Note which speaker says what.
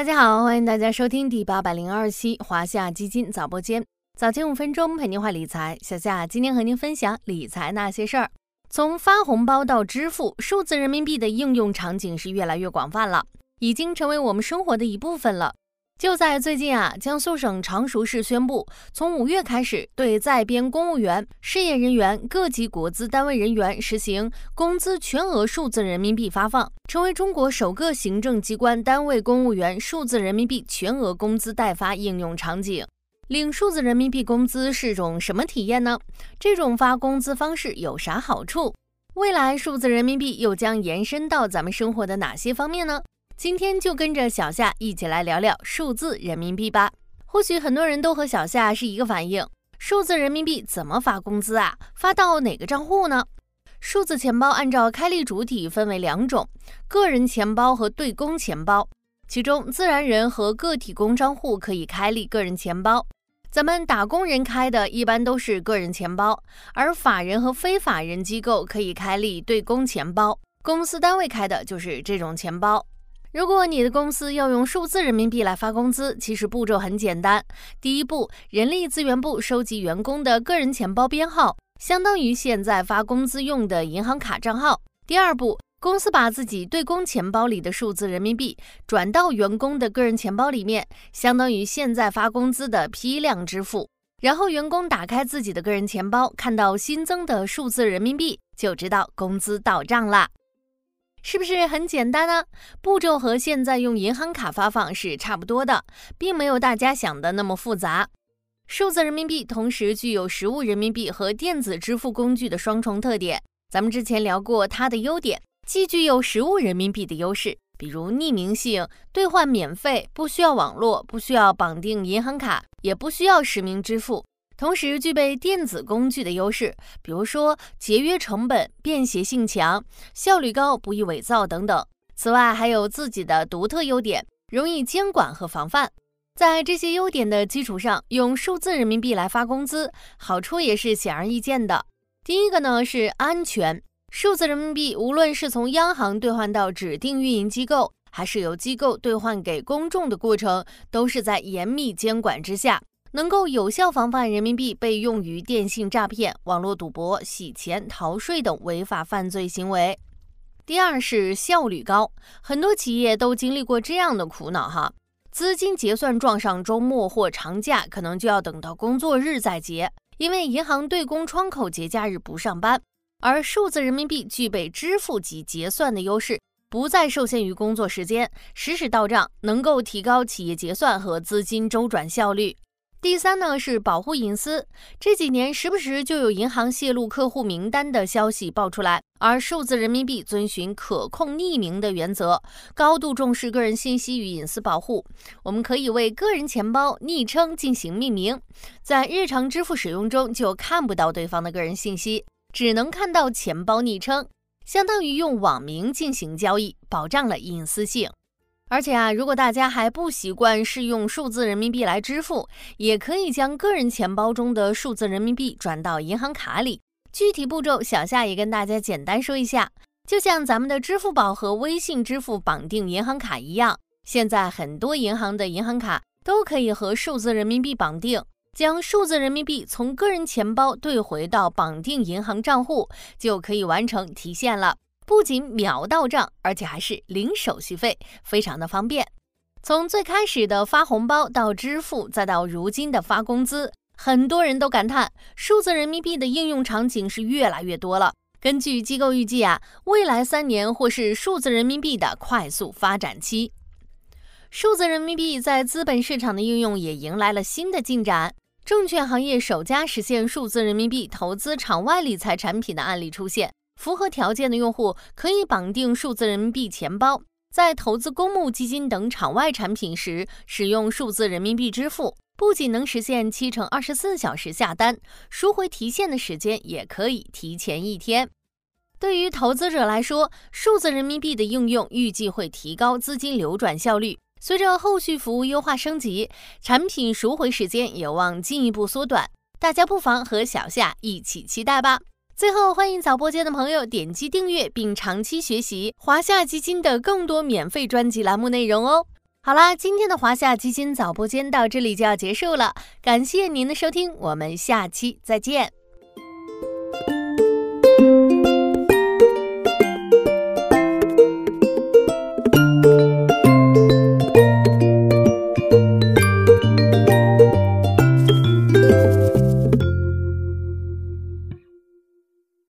Speaker 1: 大家好，欢迎大家收听第八百零二期华夏基金早播间，早间五分钟陪您话理财。小夏今天和您分享理财那些事儿。从发红包到支付，数字人民币的应用场景是越来越广泛了，已经成为我们生活的一部分了。就在最近啊，江苏省常熟市宣布，从五月开始，对在编公务员、事业人员、各级国资单位人员实行工资全额数字人民币发放，成为中国首个行政机关单位公务员数字人民币全额工资代发应用场景。领数字人民币工资是种什么体验呢？这种发工资方式有啥好处？未来数字人民币又将延伸到咱们生活的哪些方面呢？今天就跟着小夏一起来聊聊数字人民币吧。或许很多人都和小夏是一个反应：数字人民币怎么发工资啊？发到哪个账户呢？数字钱包按照开立主体分为两种：个人钱包和对公钱包。其中，自然人和个体工商户可以开立个人钱包，咱们打工人开的一般都是个人钱包；而法人和非法人机构可以开立对公钱包，公司单位开的就是这种钱包。如果你的公司要用数字人民币来发工资，其实步骤很简单。第一步，人力资源部收集员工的个人钱包编号，相当于现在发工资用的银行卡账号。第二步，公司把自己对公钱包里的数字人民币转到员工的个人钱包里面，相当于现在发工资的批量支付。然后员工打开自己的个人钱包，看到新增的数字人民币，就知道工资到账啦。是不是很简单呢？步骤和现在用银行卡发放是差不多的，并没有大家想的那么复杂。数字人民币同时具有实物人民币和电子支付工具的双重特点。咱们之前聊过它的优点，既具有实物人民币的优势，比如匿名性、兑换免费、不需要网络、不需要绑定银行卡、也不需要实名支付。同时具备电子工具的优势，比如说节约成本、便携性强、效率高、不易伪造等等。此外，还有自己的独特优点，容易监管和防范。在这些优点的基础上，用数字人民币来发工资，好处也是显而易见的。第一个呢是安全，数字人民币无论是从央行兑换到指定运营机构，还是由机构兑换给公众的过程，都是在严密监管之下。能够有效防范人民币被用于电信诈骗、网络赌博、洗钱、逃税等违法犯罪行为。第二是效率高，很多企业都经历过这样的苦恼哈，资金结算撞上周末或长假，可能就要等到工作日再结，因为银行对公窗口节假日不上班。而数字人民币具备支付及结算的优势，不再受限于工作时间，实时到账，能够提高企业结算和资金周转效率。第三呢是保护隐私，这几年时不时就有银行泄露客户名单的消息爆出来，而数字人民币遵循可控匿名的原则，高度重视个人信息与隐私保护。我们可以为个人钱包昵称进行命名，在日常支付使用中就看不到对方的个人信息，只能看到钱包昵称，相当于用网名进行交易，保障了隐私性。而且啊，如果大家还不习惯是用数字人民币来支付，也可以将个人钱包中的数字人民币转到银行卡里。具体步骤，小夏也跟大家简单说一下。就像咱们的支付宝和微信支付绑定银行卡一样，现在很多银行的银行卡都可以和数字人民币绑定，将数字人民币从个人钱包兑回到绑定银行账户，就可以完成提现了。不仅秒到账，而且还是零手续费，非常的方便。从最开始的发红包到支付，再到如今的发工资，很多人都感叹数字人民币的应用场景是越来越多了。根据机构预计啊，未来三年或是数字人民币的快速发展期。数字人民币在资本市场的应用也迎来了新的进展，证券行业首家实现数字人民币投资场外理财产品的案例出现。符合条件的用户可以绑定数字人民币钱包，在投资公募基金等场外产品时使用数字人民币支付，不仅能实现七乘二十四小时下单，赎回提现的时间也可以提前一天。对于投资者来说，数字人民币的应用预计会提高资金流转效率。随着后续服务优化升级，产品赎回时间有望进一步缩短。大家不妨和小夏一起期待吧。最后，欢迎早播间的朋友点击订阅并长期学习华夏基金的更多免费专辑栏目内容哦。好啦，今天的华夏基金早播间到这里就要结束了，感谢您的收听，我们下期再见。